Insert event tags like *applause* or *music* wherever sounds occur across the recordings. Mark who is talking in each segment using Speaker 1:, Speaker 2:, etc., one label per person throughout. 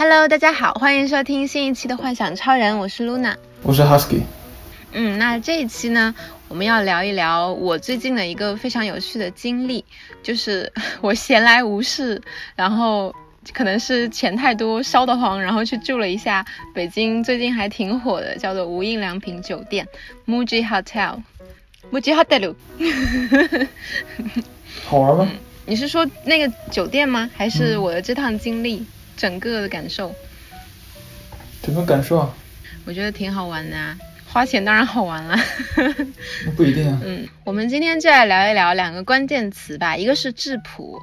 Speaker 1: Hello，大家好，欢迎收听新一期的《幻想超人》，我是 Luna，
Speaker 2: 我是 Husky。
Speaker 1: 嗯，那这一期呢，我们要聊一聊我最近的一个非常有趣的经历，就是 *laughs* 我闲来无事，然后可能是钱太多烧得慌，然后去住了一下北京最近还挺火的，叫做无印良品酒店 （Muji Hotel），Muji Hotel。*laughs*
Speaker 2: 好玩吗？
Speaker 1: 你是说那个酒店吗？还是我的这趟经历？整个的感受，
Speaker 2: 整个感受啊，
Speaker 1: 我觉得挺好玩的啊，花钱当然好玩了。
Speaker 2: 那不一定啊。*laughs*
Speaker 1: 嗯，我们今天就来聊一聊两个关键词吧，一个是质朴，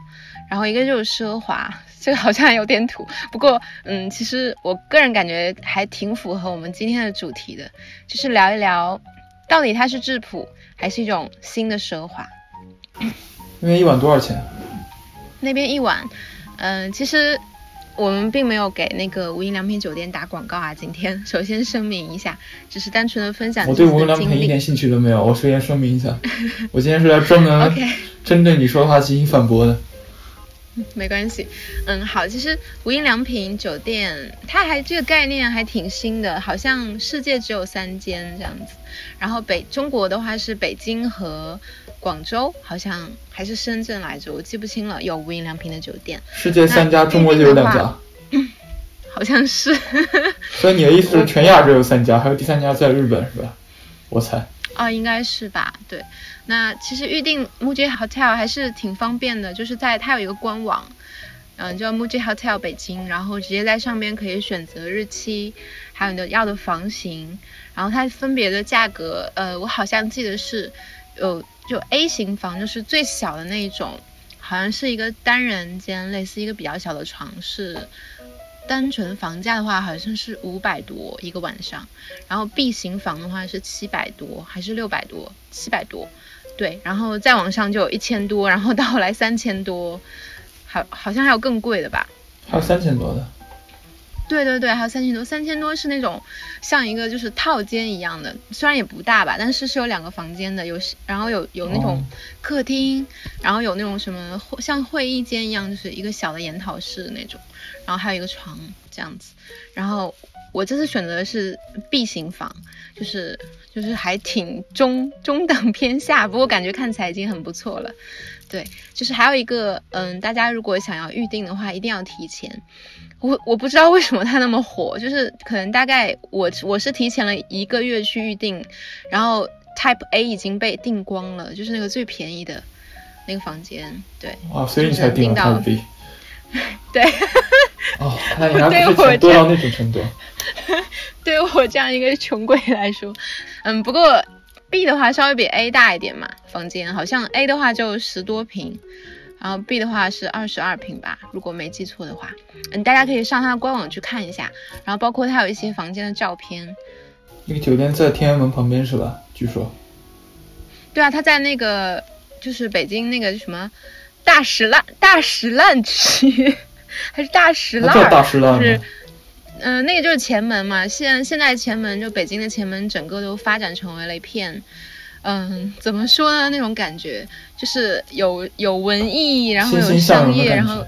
Speaker 1: 然后一个就是奢华。这个好像有点土，不过嗯，其实我个人感觉还挺符合我们今天的主题的，就是聊一聊到底它是质朴还是一种新的奢华。
Speaker 2: 那边一晚多少钱？
Speaker 1: 那边一晚，嗯，其实。我们并没有给那个无印良品酒店打广告啊！今天 *laughs* 首先声明一下，只是单纯的分享。
Speaker 2: 我对无印良品一点兴趣都没有。我首先声明一下，*laughs* 我今天是来专门针对你说的话进行反驳的。*laughs*
Speaker 1: 没关系，嗯，好，其实无印良品酒店它还这个概念还挺新的，好像世界只有三间这样子。然后北中国的话是北京和。广州好像还是深圳来着，我记不清了。有无印良品的酒店，
Speaker 2: 世界三家，中国就有两家，*laughs*
Speaker 1: 好像是。*laughs*
Speaker 2: 所以你的意思是全亚洲有三家，还有第三家在日本是吧？我猜。
Speaker 1: 哦，应该是吧。对，那其实预定 Muji Hotel 还是挺方便的，就是在它有一个官网，嗯，叫 Muji Hotel 北京，然后直接在上面可以选择日期，还有你的要的房型，然后它分别的价格，呃，我好像记得是有。就 A 型房就是最小的那一种，好像是一个单人间，类似一个比较小的床，是单纯房价的话好像是五百多一个晚上，然后 B 型房的话是七百多还是六百多？七百多，对，然后再往上就有一千多，然后到后来三千多，好好像还有更贵的吧？
Speaker 2: 还有三千多的。
Speaker 1: 对对对，还有三千多，三千多是那种像一个就是套间一样的，虽然也不大吧，但是是有两个房间的，有然后有有那种客厅，然后有那种什么像会议间一样，就是一个小的研讨室那种，然后还有一个床这样子。然后我这次选择的是 B 型房，就是就是还挺中中等偏下，不过感觉看起来已经很不错了。对，就是还有一个，嗯，大家如果想要预定的话，一定要提前。我我不知道为什么它那么火，就是可能大概我我是提前了一个月去预定，然后 Type A 已经被订光了，就是那个最便宜的那个房间。对，
Speaker 2: 哇，所以你才订到 Type B。*laughs*
Speaker 1: 对。
Speaker 2: 哦，那你还不是到那种程度？*laughs*
Speaker 1: 对我这样一个穷鬼来说，嗯，不过。B 的话稍微比 A 大一点嘛，房间好像 A 的话就十多平，然后 B 的话是二十二平吧，如果没记错的话。嗯，大家可以上它的官网去看一下，然后包括它有一些房间的照片。
Speaker 2: 那个酒店在天安门旁边是吧？据说。
Speaker 1: 对啊，它在那个就是北京那个什么大石烂大石烂区，*laughs* 还是大石烂？
Speaker 2: 大石烂
Speaker 1: 是。嗯，那个就是前门嘛。现现在前门就北京的前门，整个都发展成为了一片，嗯，怎么说呢？那种感觉就是有有文艺，然后有商业，然后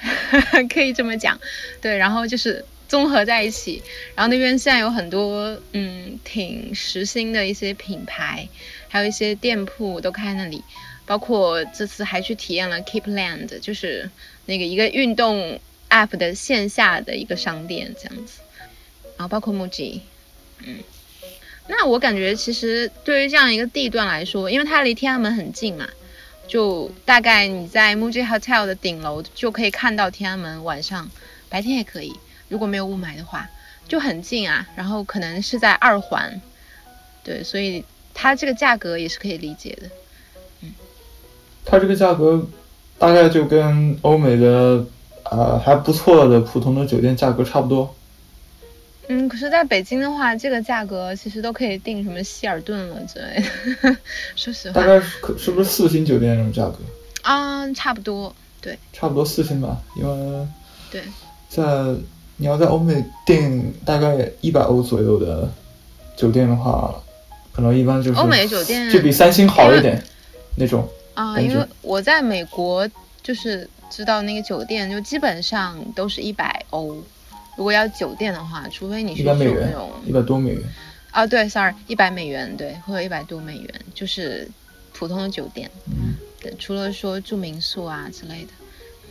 Speaker 1: *laughs* 可以这么讲，对，然后就是综合在一起。然后那边现在有很多嗯挺时兴的一些品牌，还有一些店铺都开那里。包括这次还去体验了 Keep Land，就是那个一个运动。App 的线下的一个商店这样子，然后包括 Muji，嗯，那我感觉其实对于这样一个地段来说，因为它离天安门很近嘛，就大概你在 Muji Hotel 的顶楼就可以看到天安门，晚上白天也可以，如果没有雾霾的话，就很近啊。然后可能是在二环，对，所以它这个价格也是可以理解的，嗯，
Speaker 2: 它这个价格大概就跟欧美的。呃，还不错的普通的酒店价格差不多。
Speaker 1: 嗯，可是在北京的话，这个价格其实都可以订什么希尔顿了之类的。*laughs* 说实
Speaker 2: 话，大概是是不是四星酒店那种价格？
Speaker 1: 啊，差不多，对。
Speaker 2: 差不多四星吧，因为
Speaker 1: 对，
Speaker 2: 在你要在欧美订大概一百欧左右的酒店的话，可能一般就是
Speaker 1: 欧美酒店
Speaker 2: 就比三星好一点那种。
Speaker 1: 啊，因为我在美国就是。知道那个酒店就基本上都是一百欧。如果要酒店的话，除非你是住那种
Speaker 2: 一百多美元。
Speaker 1: 啊，对，sorry，一百美元，对，或者一百多美元，就是普通的酒店。
Speaker 2: 嗯。
Speaker 1: 对，除了说住民宿啊之类的。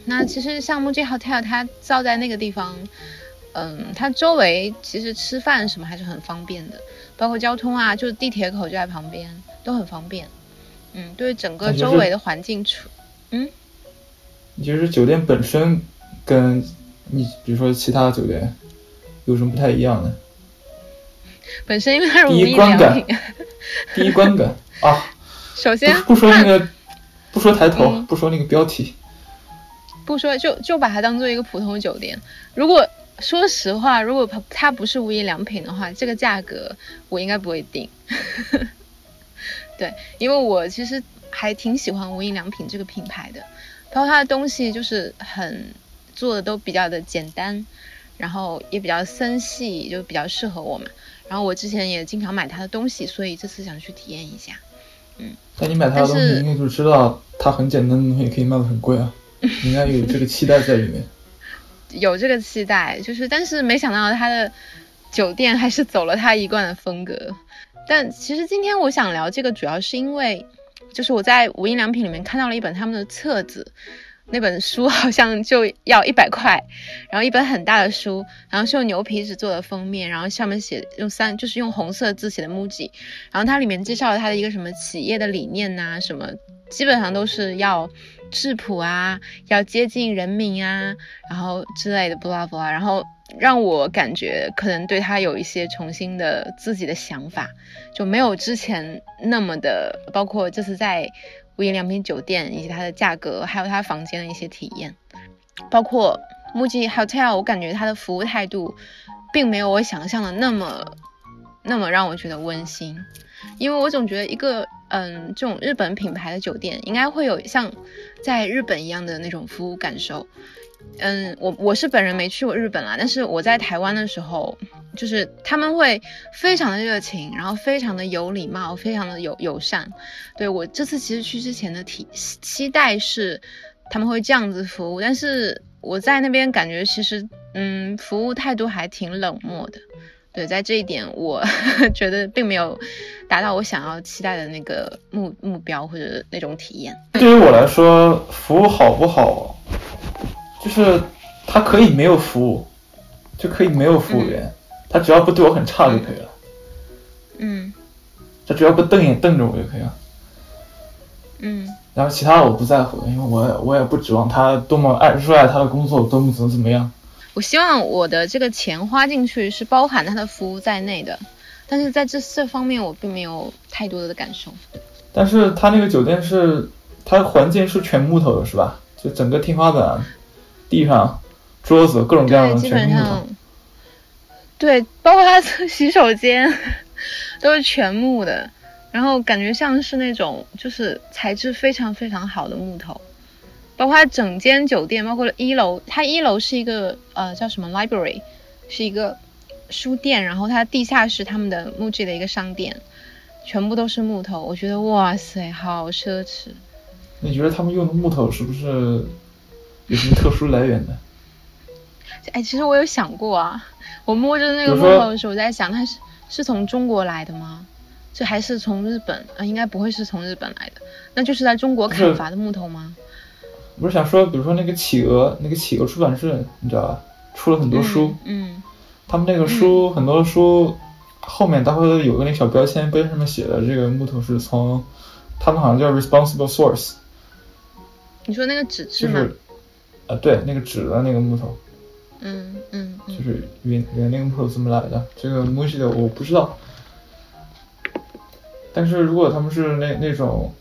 Speaker 1: 那其实像 Muji Hotel，它造在那个地方，嗯，它周围其实吃饭什么还是很方便的，包括交通啊，就是地铁口就在旁边，都很方便。嗯，对整个周围的环境处，嗯。
Speaker 2: 你觉得酒店本身跟你比如说其他酒店有什么不太一样的？
Speaker 1: 本身因为它是无
Speaker 2: 印良品。第一观感 *laughs* 啊。
Speaker 1: 首先
Speaker 2: 不说那个，不说抬头，不说那个标题。
Speaker 1: 不说就就把它当做一个普通酒店。如果说实话，如果它不是无印良品的话，这个价格我应该不会定。*laughs* 对，因为我其实还挺喜欢无印良品这个品牌的，包括它的东西就是很做的都比较的简单，然后也比较森系，就比较适合我嘛。然后我之前也经常买它的东西，所以这次想去体验一下。嗯，
Speaker 2: 但你买它的东西应该就知道它很简单的东西可以卖的很贵啊。*laughs* 应该有这个期待在里面，*laughs*
Speaker 1: 有这个期待，就是但是没想到他的酒店还是走了他一贯的风格。但其实今天我想聊这个，主要是因为就是我在无印良品里面看到了一本他们的册子，那本书好像就要一百块，然后一本很大的书，然后是用牛皮纸做的封面，然后上面写用三就是用红色字写的 MUJI，然后它里面介绍了它的一个什么企业的理念呐，什么基本上都是要。质朴啊，要接近人民啊，然后之类的，b l a blah，然后让我感觉可能对他有一些重新的自己的想法，就没有之前那么的，包括这次在无印良品酒店以及它的价格，还有他房间的一些体验，包括木吉 Hotel，我感觉他的服务态度并没有我想象的那么那么让我觉得温馨，因为我总觉得一个。嗯，这种日本品牌的酒店应该会有像在日本一样的那种服务感受。嗯，我我是本人没去过日本啦，但是我在台湾的时候，就是他们会非常的热情，然后非常的有礼貌，非常的友友善。对我这次其实去之前的体期待是他们会这样子服务，但是我在那边感觉其实嗯服务态度还挺冷漠的。对，在这一点，我 *laughs* 觉得并没有达到我想要期待的那个目目标或者那种体验。
Speaker 2: 对于我来说，服务好不好，就是他可以没有服务，就可以没有服务员，他只要不对我很差就可以了。
Speaker 1: 嗯。
Speaker 2: 他只要不瞪眼瞪着我就可以了。
Speaker 1: 嗯。
Speaker 2: 然后其他的我不在乎，因为我我也不指望他多么爱热爱他的工作，多么怎么怎么样。
Speaker 1: 我希望我的这个钱花进去是包含他的服务在内的，但是在这这方面我并没有太多的感受。
Speaker 2: 但是他那个酒店是，它环境是全木头的，是吧？就整个天花板、地上、桌子各种各样的全木头。
Speaker 1: 对，包括他的 *laughs* 洗手间都是全木的，然后感觉像是那种就是材质非常非常好的木头。包括它整间酒店，包括一楼，它一楼是一个呃叫什么 library，是一个书店，然后它地下室他们的木质的一个商店，全部都是木头，我觉得哇塞，好奢侈。
Speaker 2: 你觉得他们用的木头是不是有什么特殊来源的？*laughs*
Speaker 1: 哎，其实我有想过啊，我摸着那个木头的时候，我在想，它是是从中国来的吗？这还是从日本？啊，应该不会是从日本来的，那就是在中国砍伐的木头吗？
Speaker 2: 不是想说，比如说那个企鹅，那个企鹅出版社，你知道吧？出了很多书，
Speaker 1: 嗯，
Speaker 2: 他们那个书很多书后面它会有个那小标签，标签上面写的这个木头是从，他们好像叫 responsible source。
Speaker 1: 你说那个纸
Speaker 2: 质吗？啊，对，那个纸的那个木头。
Speaker 1: 嗯嗯。
Speaker 2: 就是原原那个木头怎么来的？这个木西的我不知道。但是如果他们是那那种。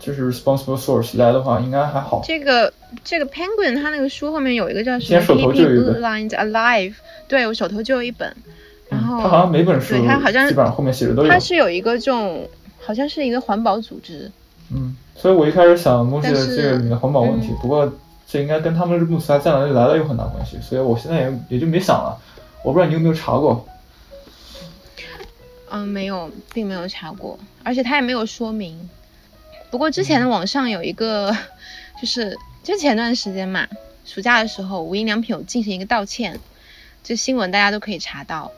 Speaker 2: 就是 responsible source 来的话，应该还好。
Speaker 1: 这个这个 penguin 它那个书后面有一个叫什么 keeping lines alive，对我手头就有一本。然后
Speaker 2: 它好像每本书，
Speaker 1: 对它好像
Speaker 2: 基本上后面写的都有。
Speaker 1: 它是有一个这种，好像是一个环保组织。
Speaker 2: 嗯，所以我一开始想木西的这个里面的环保问题，不过这应该跟他们木材在哪里来了有很大关系，所以我现在也也就没想了。我不知道你有没有查过。
Speaker 1: 嗯，没有，并没有查过，而且他也没有说明。不过之前的网上有一个，就是就前段时间嘛，暑假的时候，无印良品有进行一个道歉，这新闻大家都可以查到，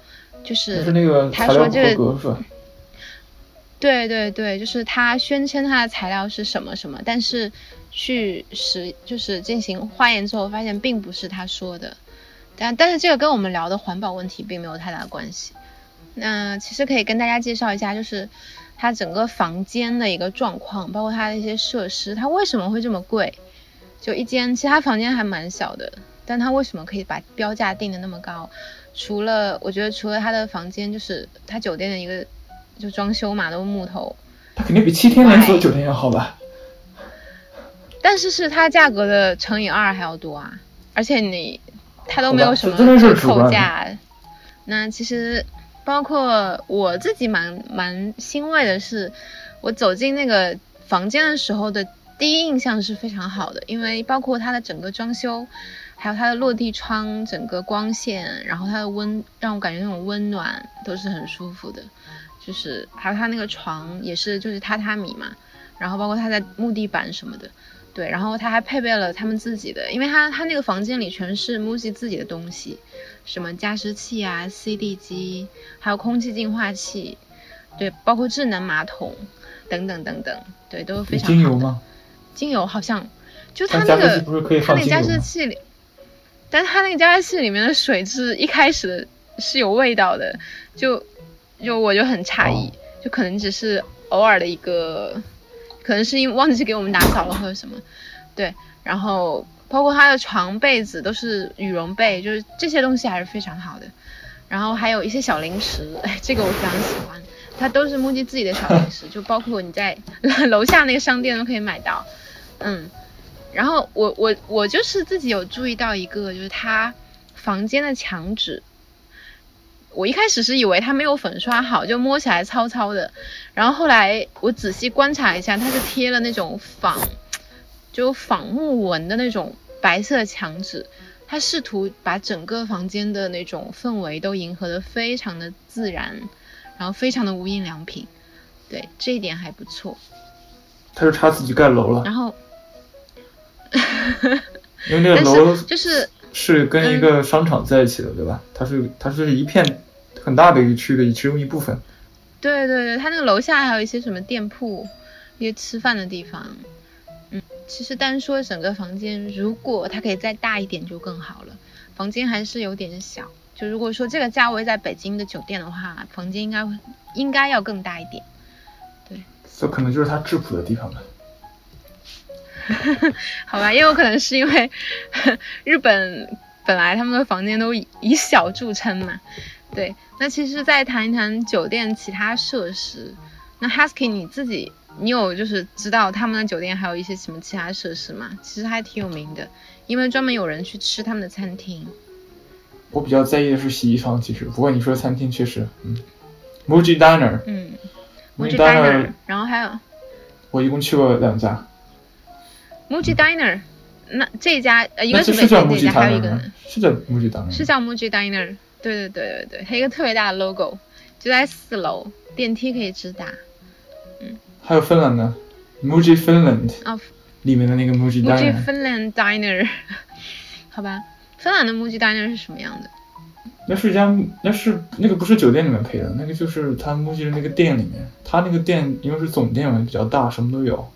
Speaker 1: 就是他说这个，对对对，就是他宣称他的材料是什么什么，但是去实就是进行化验之后，发现并不是他说的，但但是这个跟我们聊的环保问题并没有太大的关系。那其实可以跟大家介绍一下，就是它整个房间的一个状况，包括它的一些设施，它为什么会这么贵？就一间，其他房间还蛮小的，但它为什么可以把标价定的那么高？除了我觉得，除了它的房间，就是它酒店的一个就装修嘛，都是木头，
Speaker 2: 它肯定比七天连锁酒店要好吧？
Speaker 1: 但是是它价格的乘以二还要多啊！而且你它都没有什么折扣价，那其实。包括我自己蛮蛮欣慰的是，我走进那个房间的时候的第一印象是非常好的，因为包括它的整个装修，还有它的落地窗，整个光线，然后它的温让我感觉那种温暖都是很舒服的，就是还有它那个床也是就是榻榻米嘛，然后包括它的木地板什么的。对，然后他还配备了他们自己的，因为他他那个房间里全是 MUJI 自己的东西，什么加湿器啊、CD 机，还有空气净化器，对，包括智能马桶等等等等，对，都是非常。
Speaker 2: 精油吗？
Speaker 1: 精油好像就他那个他那加湿器里，但他那个加湿器里面的水质一开始是有味道的，就就我就很诧异，就可能只是偶尔的一个。可能是因为忘记给我们打扫了或者什么，对，然后包括他的床被子都是羽绒被，就是这些东西还是非常好的。然后还有一些小零食，哎，*laughs* 这个我非常喜欢，它都是木吉自己的小零食，*laughs* 就包括你在楼下那个商店都可以买到，嗯。然后我我我就是自己有注意到一个，就是他房间的墙纸。我一开始是以为它没有粉刷好，就摸起来糙糙的。然后后来我仔细观察一下，它是贴了那种仿，就仿木纹的那种白色墙纸。它试图把整个房间的那种氛围都迎合的非常的自然，然后非常的无印良品。对，这一点还不错。
Speaker 2: 他就差自己盖楼了。
Speaker 1: 然后，
Speaker 2: 因为那个楼
Speaker 1: 就是。
Speaker 2: 是跟一个商场在一起的，对吧？它是它是一片很大的一个区的其中一部分。
Speaker 1: 对对对，它那个楼下还有一些什么店铺，一些吃饭的地方。嗯，其实单说整个房间，如果它可以再大一点就更好了。房间还是有点小，就如果说这个价位在北京的酒店的话，房间应该会应该要更大一点。对，
Speaker 2: 这可能就是它质朴的地方吧。*laughs*
Speaker 1: 好吧，也有可能是因为 *laughs* 日本本来他们的房间都以小著称嘛。对，那其实再谈一谈酒店其他设施。那 Husky 你自己，你有就是知道他们的酒店还有一些什么其他设施吗？其实还挺有名的，因为专门有人去吃他们的餐厅。
Speaker 2: 我比较在意的是洗衣房，其实不过你说餐厅确实，嗯，Muji Diner，
Speaker 1: 嗯，Muji Diner，然后还有，
Speaker 2: 我一共去过两家。
Speaker 1: Muji Diner，那这家呃一个是美店这家，还有一个
Speaker 2: 是叫 Muji Diner，
Speaker 1: 是叫 Muji Diner，对对对对对，还有一个特别大的 logo，就在四楼，电梯可以直达。嗯，
Speaker 2: 还有芬兰的 Muji Finland，
Speaker 1: 哦，
Speaker 2: 里面的那个 Muji
Speaker 1: Diner。Muji Finland Diner，*laughs* 好吧，芬兰的 Muji Diner 是什么样的？
Speaker 2: 那是一家，那是那个不是酒店里面配的，那个就是他 Muji 的那个店里面，他那个店因为是总店嘛，比较大，什么都有。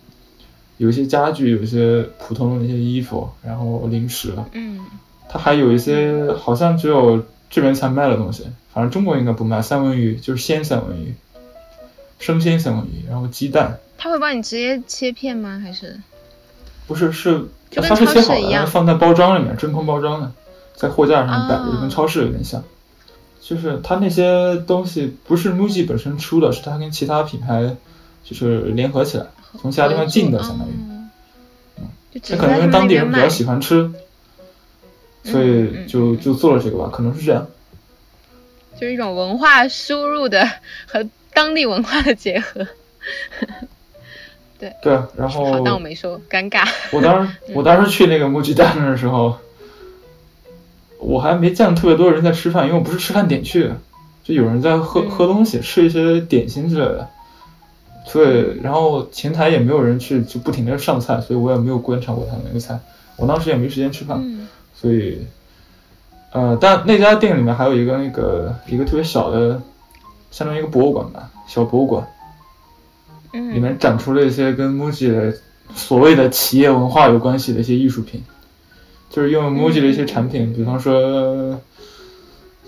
Speaker 2: 有一些家具，有一些普通的那些衣服，然后零食，
Speaker 1: 嗯，
Speaker 2: 它还有一些好像只有这边才卖的东西，反正中国应该不卖三文鱼，就是鲜三文鱼，生鲜三文鱼，然后鸡蛋。
Speaker 1: 他会帮你直接切片吗？还是？
Speaker 2: 不是，是它是切好的，然后放在包装里面，真空包装的，在货架上摆着，跟超市有点像。就是它那些东西不是 MUJI 本身出的，是它跟其他品牌就是联合起来。从其他地方进的，相当于，嗯，那可能因为当地人比较喜欢吃，所以就就做了这个吧，可能是这样。
Speaker 1: 就是一种文化输入的 *laughs* 和当地文化的结合，对。
Speaker 2: 对，然后。
Speaker 1: 好，当我没说，尴尬。
Speaker 2: 我当时我当时去那个木吉蛋的时候，我还没见特别多人在吃饭，因为我不是吃饭点去的，就有人在喝喝东西，吃一些点心之类的。对，然后前台也没有人去，就不停的上菜，所以我也没有观察过他那个菜。我当时也没时间吃饭，所以，呃，但那家店里面还有一个那个一个特别小的，相当于一个博物馆吧，小博物馆，里面展出了一些跟 MUJI 的所谓的企业文化有关系的一些艺术品，就是用 MUJI 的一些产品，比方说，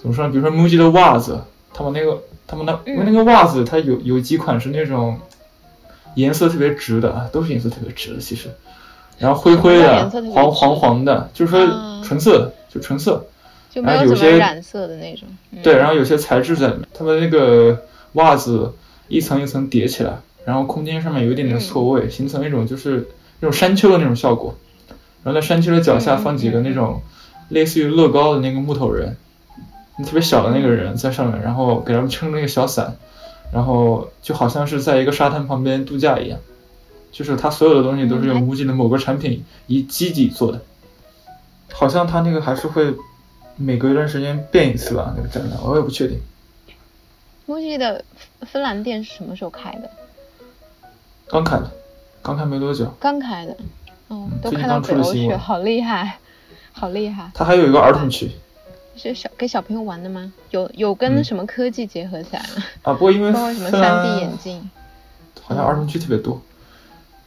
Speaker 2: 怎么说呢？比如说 MUJI 的袜子，他们那个他们那因为那个袜子它有有几款是那种。颜色特别直的啊，都是颜色特别直的，其实，然后灰灰的，黄黄黄的，就是说纯色，就纯色，然后有些
Speaker 1: 染色的那种。
Speaker 2: 对，然后有些材质在里面，他们那个袜子一层一层叠起来，然后空间上面有一点点错位，形成一种就是那种山丘的那种效果。然后在山丘的脚下放几个那种类似于乐高的那个木头人，特别小的那个人在上面，然后给他们撑那个小伞。然后就好像是在一个沙滩旁边度假一样，就是他所有的东西都是用 MUJI 的某个产品以基底做的，好像他那个还是会每隔一段时间变一次吧，那个展览我也不确定。
Speaker 1: MUJI 的芬兰店是什么时候开的？
Speaker 2: 刚开的，刚开没多久。
Speaker 1: 刚开的，哦，都开到北欧去，好厉害，好厉害。
Speaker 2: 他还有一个儿童区。
Speaker 1: 是小给小朋友玩的吗？有有跟什么科技结合起来吗？
Speaker 2: 啊，不过因为 *laughs*
Speaker 1: 包括什么三 D 眼镜，
Speaker 2: 好像儿童区特别多，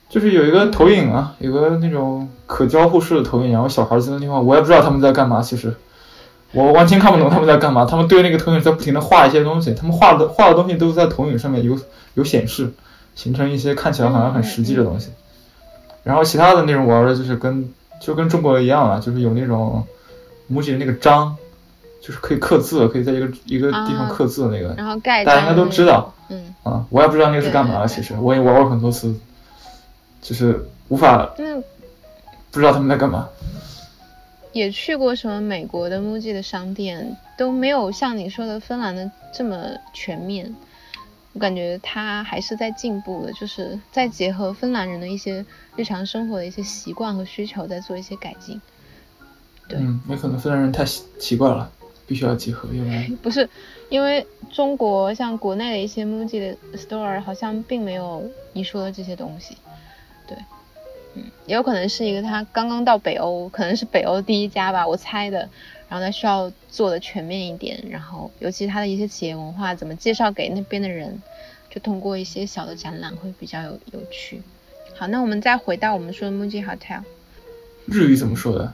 Speaker 2: 就是有一个投影啊，有个那种可交互式的投影，然后小孩在那地方，我也不知道他们在干嘛。其实我完全看不懂他们在干嘛。他们对那个投影在不停的画一些东西，他们画的画的东西都在投影上面有有显示，形成一些看起来好像很实际的东西。然后其他的那种玩的就是跟就跟中国的一样啊，就是有那种拇指的那个章。就是可以刻字，可以在一个一个地方刻字的那个，
Speaker 1: 然后盖
Speaker 2: 大家应该都知道，嗯啊，我也不知道那个是干嘛的，其实我也玩过很多次，就是无法，不知道他们在干嘛。
Speaker 1: 也去过什么美国的 MUJI 的商店，都没有像你说的芬兰的这么全面。我感觉它还是在进步的，就是在结合芬兰人的一些日常生活的一些习惯和需求，在做一些改进。
Speaker 2: 对嗯，也可能芬兰人太习习惯了。必须要集合，因为 *laughs*
Speaker 1: 不是，因为中国像国内的一些 MUJI 的 store 好像并没有你说的这些东西，对，嗯，也有可能是一个他刚刚到北欧，可能是北欧第一家吧，我猜的，然后他需要做的全面一点，然后尤其他的一些企业文化怎么介绍给那边的人，就通过一些小的展览会比较有有趣。好，那我们再回到我们说的 MUJI Hotel，
Speaker 2: 日语怎么说的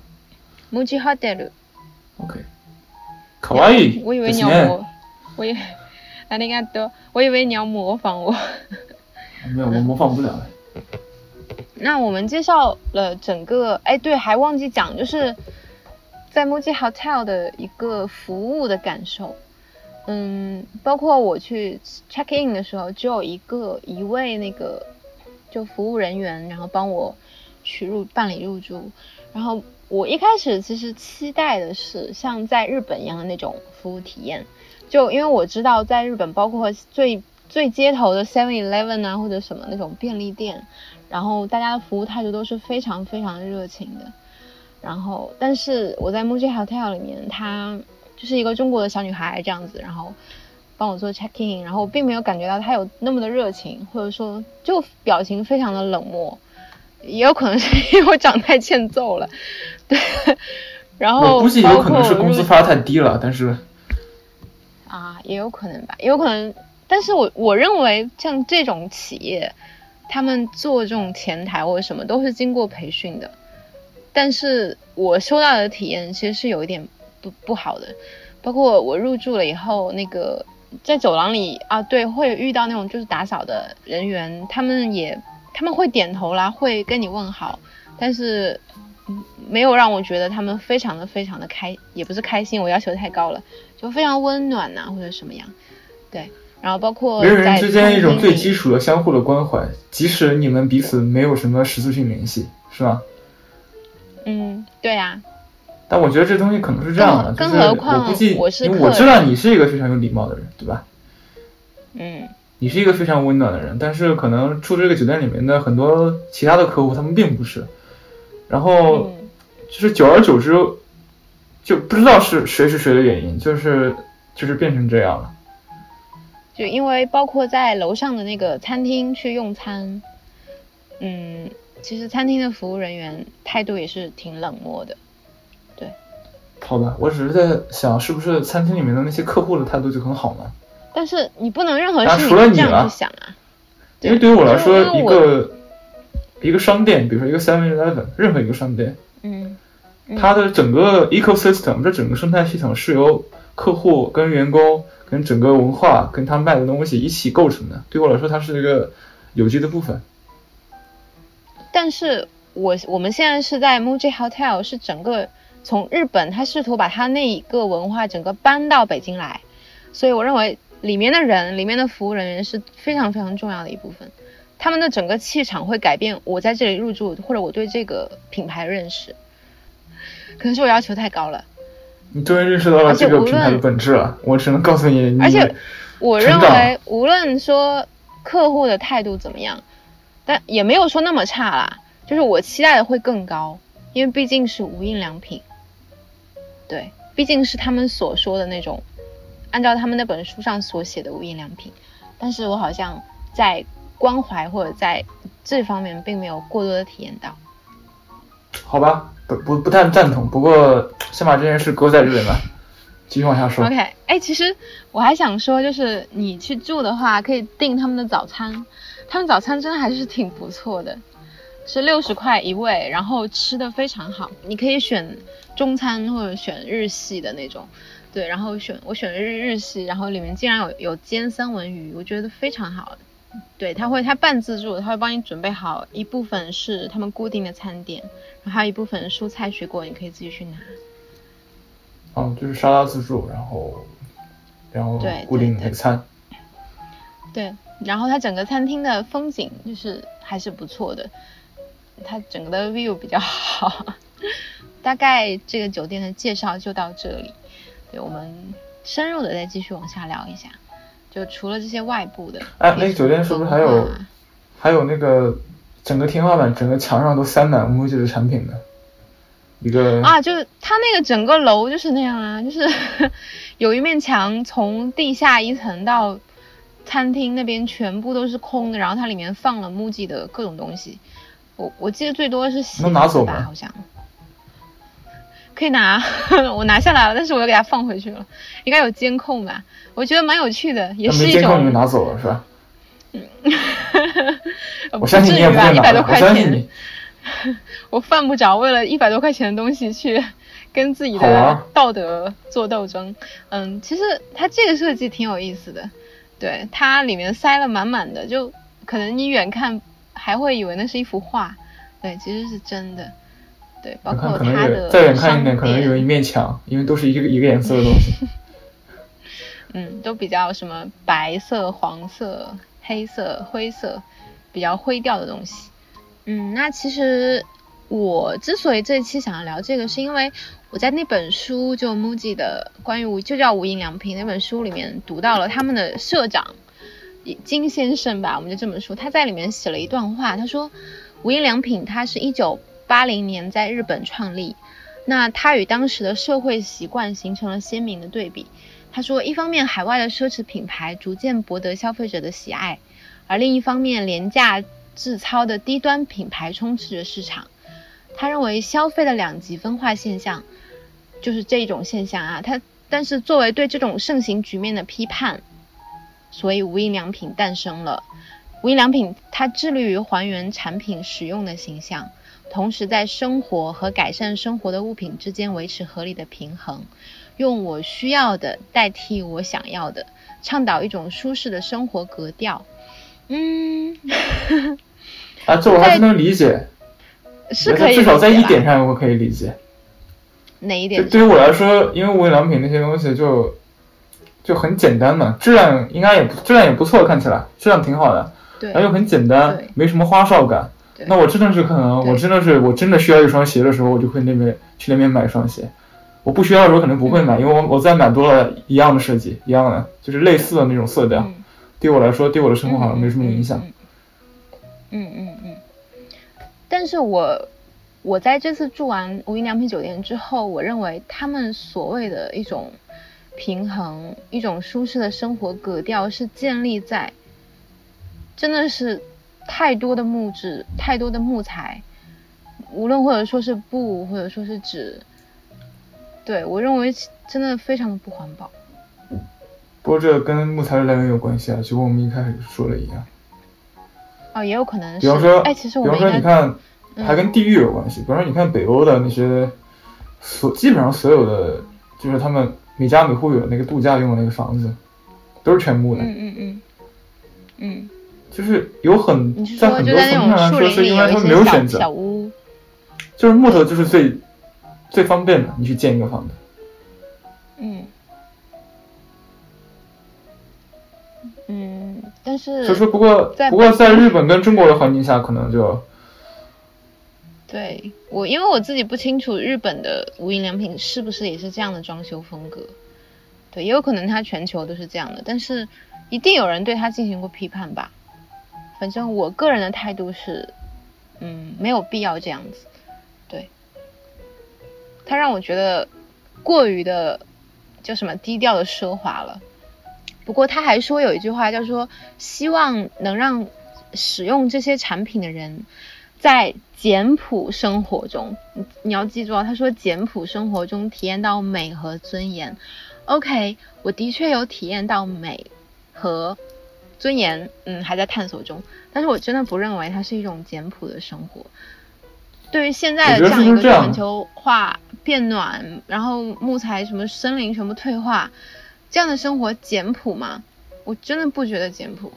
Speaker 1: ？MUJI Hotel，OK。我以为你要模，我以为那应该都，我以为你要模仿我。*laughs*
Speaker 2: 没有，我模仿不了。
Speaker 1: 那我们介绍了整个，哎，对，还忘记讲，就是在 MUJI Hotel 的一个服务的感受。嗯，包括我去 check in 的时候，只有一个一位那个就服务人员，然后帮我取入办理入住，然后。我一开始其实期待的是像在日本一样的那种服务体验，就因为我知道在日本，包括最最街头的 Seven Eleven 啊或者什么那种便利店，然后大家的服务态度都是非常非常热情的。然后，但是我在 MUJI Hotel 里面，她就是一个中国的小女孩这样子，然后帮我做 check in，然后我并没有感觉到她有那么的热情，或者说就表情非常的冷漠。也有可能是因为我长太欠揍了，对，*laughs* 然后
Speaker 2: 我估计有可能是工资发的太低了，但是
Speaker 1: 啊，也有可能吧，也有可能，但是我我认为像这种企业，他们做这种前台或者什么都是经过培训的，但是我收到的体验其实是有一点不不好的，包括我入住了以后，那个在走廊里啊，对，会遇到那种就是打扫的人员，他们也。他们会点头啦，会跟你问好，但是没有让我觉得他们非常的非常的开，也不是开心，我要求太高了，就非常温暖呐，或者什么样，对，然后包括
Speaker 2: 人与人之间一种最基础的相互的关怀，即使你们彼此没有什么实质性联系，是吧？
Speaker 1: 嗯，对呀。
Speaker 2: 但我觉得这东西可能是这样的，
Speaker 1: 更何况
Speaker 2: 我是因为我知道你是一个非常有礼貌的人，对吧？
Speaker 1: 嗯。
Speaker 2: 你是一个非常温暖的人，但是可能住这个酒店里面的很多其他的客户他们并不是，然后就是久而久之就不知道是谁是谁的原因，就是就是变成这样了。
Speaker 1: 就因为包括在楼上的那个餐厅去用餐，嗯，其实餐厅的服务人员态度也是挺冷漠的。对。
Speaker 2: 好吧，我只是在想，是不是餐厅里面的那些客户的态度就很好呢？
Speaker 1: 但是你不能任何事情都这样去想啊。
Speaker 2: 因为对于我来说，一个一个商店，比如说一个 Seven Eleven，任何一个商店，
Speaker 1: 嗯，
Speaker 2: 它的整个 ecosystem，这整个生态系统是由客户跟员工跟整个文化跟他卖的东西一起构成的。对我来说，它是一个有机的部分。
Speaker 1: 但是我我们现在是在 Muji Hotel，是整个从日本，他试图把他那一个文化整个搬到北京来，所以我认为。里面的人，里面的服务人员是非常非常重要的一部分，他们的整个气场会改变我在这里入住或者我对这个品牌认识。可能是我要求太高了。
Speaker 2: 你终于认识到了这个品牌的本质了，我只能告诉你。
Speaker 1: 而且，我认为无论说客户的态度怎么样，但也没有说那么差啦。就是我期待的会更高，因为毕竟是无印良品，对，毕竟是他们所说的那种。按照他们那本书上所写的无印良品，但是我好像在关怀或者在这方面并没有过多的体验到。
Speaker 2: 好吧，不不不太赞同，不过先把这件事搁在这里吧，继续往下说。
Speaker 1: OK，哎，其实我还想说，就是你去住的话，可以订他们的早餐，他们早餐真的还是挺不错的，是六十块一位，然后吃的非常好，你可以选中餐或者选日系的那种。对，然后选我选的日日系，然后里面竟然有有煎三文鱼，我觉得非常好。对，他会他半自助，他会帮你准备好一部分是他们固定的餐点，然后还有一部分蔬菜水果你可以自己去拿。
Speaker 2: 哦，就是沙拉自助，然后然后固定的餐。
Speaker 1: 对，然后它整个餐厅的风景就是还是不错的，它整个的 view 比较好。*laughs* 大概这个酒店的介绍就到这里。对我们深入的再继续往下聊一下，就除了这些外部的，
Speaker 2: 哎，那个酒店是不是还有还有那个整个天花板、整个墙上都塞满 MUJI 的产品呢？一个
Speaker 1: 啊，就是它那个整个楼就是那样啊，就是 *laughs* 有一面墙从地下一层到餐厅那边全部都是空的，然后它里面放了 MUJI 的各种东西。我我记得最多是
Speaker 2: 能拿走吧，
Speaker 1: 好像。可以拿，*laughs* 我拿下来了，但是我又给它放回去了，应该有监控吧？我觉得蛮有趣的，也是一种。
Speaker 2: 监控你拿走了是吧？
Speaker 1: 嗯，*laughs*
Speaker 2: 我相信你也不会
Speaker 1: 一百多块
Speaker 2: 钱，*laughs*
Speaker 1: 我犯不着为了一百多块钱的东西去跟自己的道德做斗争。嗯，其实它这个设计挺有意思的，对，它里面塞了满满的，就可能你远看还会以为那是一幅画，对，其实是真的。对，包括它的
Speaker 2: 再远看一点，可能有一面墙，因为都是一个一个颜色的东西。*laughs*
Speaker 1: 嗯，都比较什么白色、黄色、黑色、灰色，比较灰调的东西。嗯，那其实我之所以这一期想要聊这个，是因为我在那本书就 MUJI 的关于无就叫无印良品那本书里面读到了他们的社长金先生吧，我们就这么说，他在里面写了一段话，他说无印良品它是一九。八零年在日本创立，那它与当时的社会习惯形成了鲜明的对比。他说，一方面海外的奢侈品牌逐渐博得消费者的喜爱，而另一方面廉价制糙的低端品牌充斥着市场。他认为消费的两极分化现象就是这一种现象啊。他但是作为对这种盛行局面的批判，所以无印良品诞生了。无印良品它致力于还原产品使用的形象。同时，在生活和改善生活的物品之间维持合理的平衡，用我需要的代替我想要的，倡导一种舒适的生活格调。嗯，
Speaker 2: 啊，这我还是能理解，
Speaker 1: 是可以，
Speaker 2: 至少在一点上我可以理解。
Speaker 1: 哪一点？
Speaker 2: 对于我来说，因为无印良品那些东西就就很简单嘛，质量应该也质量也不错，看起来质量挺好的，
Speaker 1: 对，
Speaker 2: 然后又很简单，没什么花哨感。那我真的是可能，我真的是我真的需要一双鞋的时候，我就会那边去那边买一双鞋。我不需要的时候可能不会买，因为我我在买多了一样的设计，一样的就是类似的那种色调，对我来说对我的生活好像没什么影响。
Speaker 1: 嗯嗯嗯。但是我我在这次住完无印良品酒店之后，我认为他们所谓的一种平衡、一种舒适的生活格调是建立在真的是。太多的木质，太多的木材，无论或者说是布，或者说是纸，对我认为真的非常的不环保。
Speaker 2: 不过这跟木材的来源有关系啊，就跟我们一开始说的一样。
Speaker 1: 哦，也有可能。
Speaker 2: 比方说，
Speaker 1: 哎，其实我
Speaker 2: 比方说，你看，还跟地域有关系。比方说，你看北欧的那些，所基本上所有的，就是他们每家每户有那个度假用的那个房子，都是全木的。
Speaker 1: 嗯嗯嗯。嗯。
Speaker 2: 就是有很
Speaker 1: 在
Speaker 2: 很多层面来说，是因为他们没有选择。
Speaker 1: 小屋。
Speaker 2: 就是木头，就是最最方便的，你去建一个房子。
Speaker 1: 嗯。嗯，但是。
Speaker 2: 所以说，不过不过，在日本跟中国的环境下，可能就。
Speaker 1: 对我，因为我自己不清楚日本的无印良品是不是也是这样的装修风格。对，也有可能它全球都是这样的，但是一定有人对它进行过批判吧。反正我个人的态度是，嗯，没有必要这样子。对，他让我觉得过于的叫什么低调的奢华了。不过他还说有一句话叫做希望能让使用这些产品的人在简朴生活中，你要记住啊，他说简朴生活中体验到美和尊严。OK，我的确有体验到美和。尊严，嗯，还在探索中。但是我真的不认为它是一种简朴的生活。对于现在的这样一个全球化变暖，然后木材什么森林全部退化，这样的生活简朴吗？我真的不觉得简朴。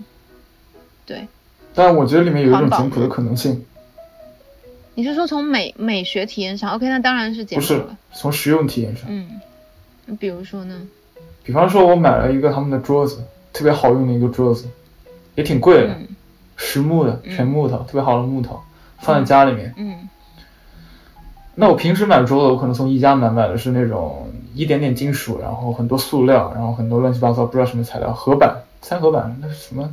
Speaker 1: 对。
Speaker 2: 但我觉得里面有一种简朴的可能性。
Speaker 1: 你是说从美美学体验上？OK，那当然是简朴
Speaker 2: 了。不是，从实用体验上。
Speaker 1: 嗯。比如说呢？
Speaker 2: 比方说，我买了一个他们的桌子。特别好用的一个桌子，也挺贵的，实木的，全木头，特别好的木头，放在家里面。
Speaker 1: 嗯。
Speaker 2: 那我平时买桌子，我可能从宜家买，买的是那种一点点金属，然后很多塑料，然后很多乱七八糟不知道什么材料，合板、三合板，那是什么？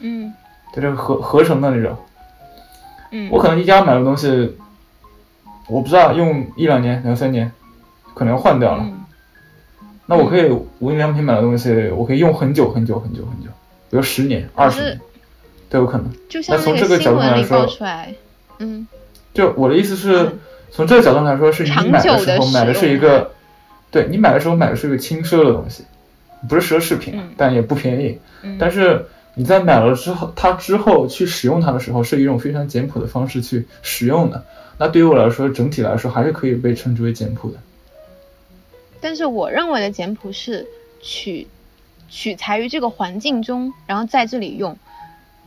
Speaker 1: 嗯。
Speaker 2: 对，这个合合成的那种。
Speaker 1: 嗯。
Speaker 2: 我可能宜家买的东西，我不知道用一两年、两三年，可能要换掉了。那我可以无印良品买的东西，我可以用很久很久很久很久，比如十年、二十年都有可能。
Speaker 1: 那
Speaker 2: 从这个角度来说，
Speaker 1: 嗯，
Speaker 2: 就我的意思是，从这个角度来说，是你买的时候买的是一个，对你买的时候买的是一个轻奢的东西，不是奢侈品，但也不便宜。但是你在买了之后，它之后去使用它的时候，是一种非常简朴的方式去使用的。那对于我来说，整体来说还是可以被称之为简朴的。
Speaker 1: 但是我认为的简朴是取取材于这个环境中，然后在这里用。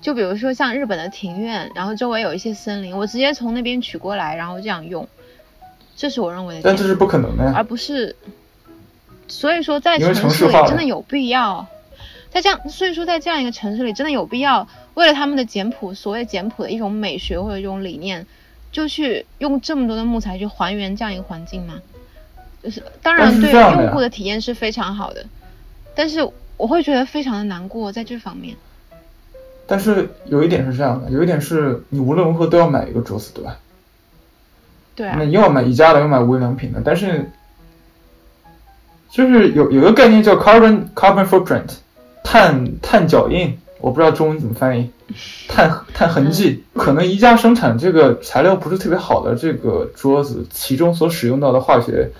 Speaker 1: 就比如说像日本的庭院，然后周围有一些森林，我直接从那边取过来，然后这样用。这是我认为的。
Speaker 2: 但这是不可能的呀。
Speaker 1: 而不是，所以说在城市里真的有必要，在这样，所以说在这样一个城市里真的有必要，为了他们的简朴，所谓简朴的一种美学或者一种理念，就去用这么多的木材去还原这样一个环境吗？就是当然对用户的体验是非常好的，但是我会觉得非常的难过在这方面。
Speaker 2: 但是有一点是这样的，有一点是你无论如何都要买一个桌子，对吧？
Speaker 1: 对啊。
Speaker 2: 那又要买宜家的，要买无印良品的，但是就是有有个概念叫 carbon carbon footprint，碳碳脚印，我不知道中文怎么翻译，*laughs* 碳碳痕迹。可能宜家生产这个材料不是特别好的这个桌子，其中所使用到的化学。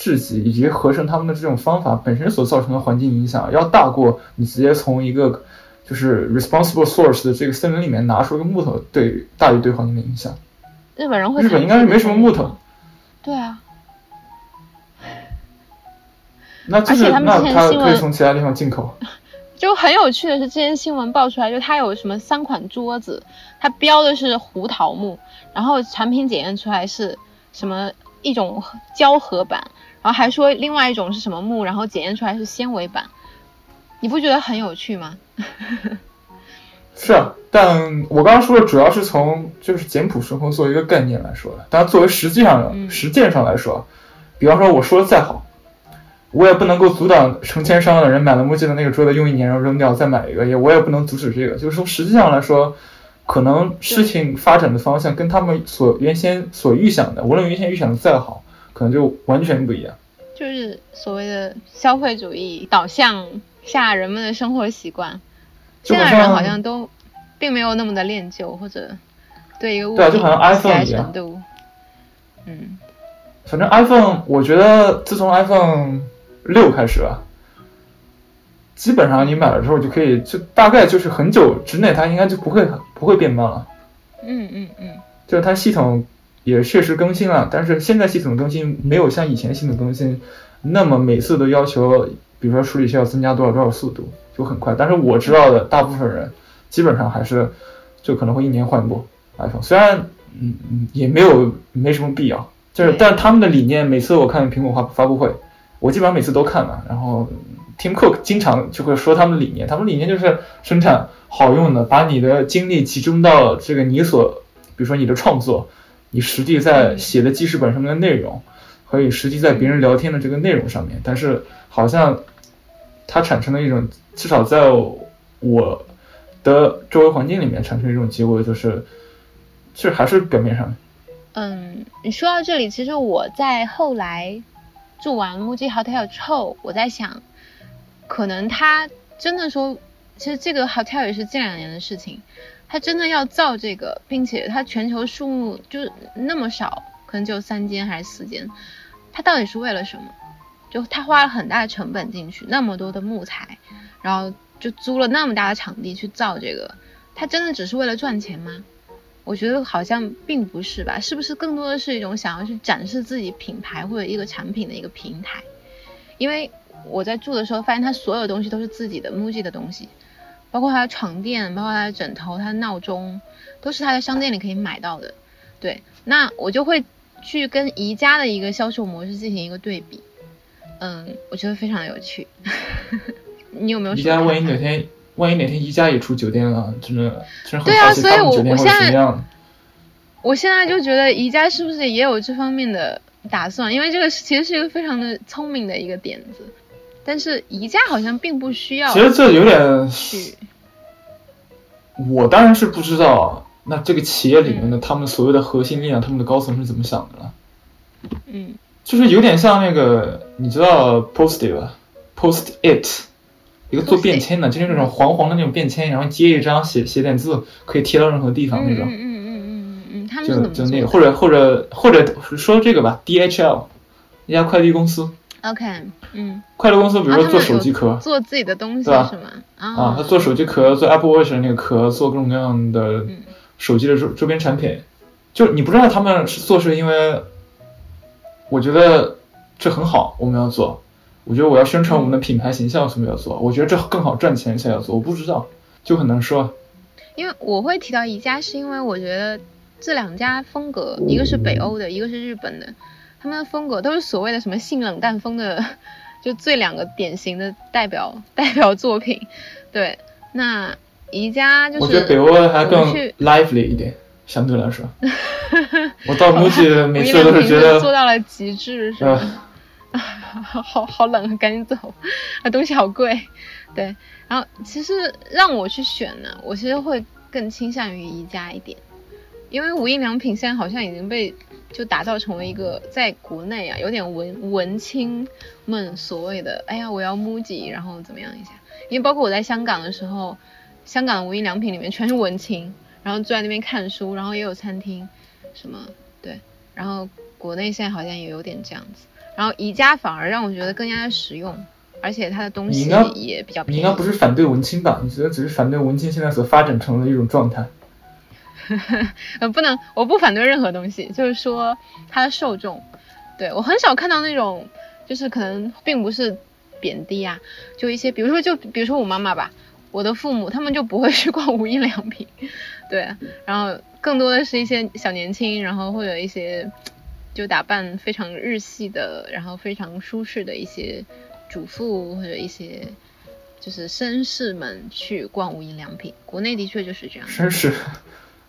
Speaker 2: 制剂以及合成它们的这种方法本身所造成的环境影响，要大过你直接从一个就是 responsible source 的这个森林里面拿出一个木头对大于对环境的影响。
Speaker 1: 日本人会？
Speaker 2: 日本应该是没什么木头。
Speaker 1: 对啊。
Speaker 2: 那就是那他可以从其他地方进口。*laughs*
Speaker 1: 就很有趣的是，之前新闻爆出来，就它有什么三款桌子，它标的是胡桃木，然后产品检验出来是什么一种胶合板。然后还说另外一种是什么木，然后检验出来是纤维板，你不觉得很有趣吗？
Speaker 2: 是啊，但我刚刚说的主要是从就是简朴生活作为一个概念来说的，但作为实际上实践上来说，比方说我说的再好，我也不能够阻挡成千上万的人买了木镜的那个桌子用一年然后扔掉再买一个，也我也不能阻止这个，就是从实际上来说，可能事情发展的方向跟他们所原先所预想的，无论原先预想的再好。可能就完全不一样，
Speaker 1: 就是所谓的消费主义导向下人们的生活习惯，现在人好像都并没有那么的恋旧或者对一个物
Speaker 2: 对啊，就好像 iPhone
Speaker 1: 一样。嗯，
Speaker 2: 反正 iPhone，我觉得自从 iPhone 六开始吧，基本上你买了之后就可以，就大概就是很久之内它应该就不会不会变慢了。
Speaker 1: 嗯嗯嗯，
Speaker 2: 就是它系统也确实更新了，但是现在系统更新没有像以前系统更新那么每次都要求，比如说处理器要增加多少多少速度，就很快。但是我知道的大部分人基本上还是就可能会一年换一部 iPhone，虽然嗯嗯也没有没什么必要，就是但他们的理念，每次我看苹果发发布会，我基本上每次都看了，然后 Tim Cook 经常就会说他们的理念，他们理念就是生产。好用的，把你的精力集中到这个你所，比如说你的创作，你实际在写的记事本上面的内容，和你实际在别人聊天的这个内容上面。但是好像它产生了一种，至少在我的周围环境里面产生一种结果，就是，其实还是表面上。
Speaker 1: 嗯，你说到这里，其实我在后来住完 Muji Hotel 之后，我在想，可能他真的说。其实这个 hotel 也是近两年的事情，他真的要造这个，并且他全球数目就那么少，可能就三间还是四间，他到底是为了什么？就他花了很大的成本进去，那么多的木材，然后就租了那么大的场地去造这个，他真的只是为了赚钱吗？我觉得好像并不是吧，是不是更多的是一种想要去展示自己品牌或者一个产品的一个平台？因为我在住的时候发现他所有东西都是自己的 MUJI 的东西。包括他的床垫，包括他的枕头，他的闹钟，都是他在商店里可以买到的。对，那我就会去跟宜家的一个销售模式进行一个对比。嗯，我觉得非常有趣。*laughs* 你有没有？
Speaker 2: 宜家万一哪天，万一哪天宜家也出酒店了，真的真的
Speaker 1: 对啊，所以我我现在，我现在就觉得宜家是不是也有这方面的打算？因为这个其实是一个非常的聪明的一个点子。但是宜家好像并不需要。
Speaker 2: 其实这有点，我当然是不知道，那这个企业里面的他们所谓的核心力量，他们的高层是怎么想的了？
Speaker 1: 嗯，
Speaker 2: 就是有点像那个，你知道 Post-it 吧？Post-it，一个做便签的，就是那种黄黄的那种便签，然后接一张，写写点字，可以贴到任何地方那种。
Speaker 1: 嗯嗯嗯嗯嗯嗯，他们
Speaker 2: 就就那个，或者或者或者说这个吧，DHL，一家快递公司。
Speaker 1: OK，嗯，
Speaker 2: 快乐公司比如说做手机壳，
Speaker 1: 做自己的东西
Speaker 2: 是吗？
Speaker 1: 啊，
Speaker 2: 他做手机壳，做 Apple Watch 的那个壳，做各种各样的手机的周周边产品。就你不知道他们是做是因为，我觉得这很好，我们要做。我觉得我要宣传我们的品牌形象，所以要做。我觉得这更好赚钱，才要做。我不知道，就很难说。
Speaker 1: 因为我会提到宜家，是因为我觉得这两家风格，一个是北欧的，一个是日本的。他们的风格都是所谓的什么性冷淡风的，*laughs* 就最两个典型的代表 *laughs* 代表作品。对，那宜家就是
Speaker 2: 我觉得北欧还更 lively 一点，相对来说。*laughs* 我到 MUJI 每次都是觉得
Speaker 1: 做到了极致，是吧？好好冷，赶紧走，啊，东西好贵。对，然后其实让我去选呢，我其实会更倾向于宜家一点，因为无印良品现在好像已经被。就打造成为一个在国内啊，有点文文青们所谓的，哎呀，我要 MUJI，然后怎么样一下？因为包括我在香港的时候，香港的无印良品里面全是文青，然后坐在那边看书，然后也有餐厅，什么对，然后国内现在好像也有点这样子，然后宜家反而让我觉得更加的实用，而且它的东西也比较便
Speaker 2: 宜。你应该不是反对文青吧？你觉得只是反对文青现在所发展成的一种状态？
Speaker 1: 呵 *laughs* 呃，不能，我不反对任何东西，就是说它的受众，对我很少看到那种，就是可能并不是贬低啊，就一些，比如说就比如说我妈妈吧，我的父母他们就不会去逛无印良品，对，然后更多的是一些小年轻，然后会有一些就打扮非常日系的，然后非常舒适的一些主妇或者一些就是绅士们去逛无印良品，国内的确就是这样，
Speaker 2: 绅士。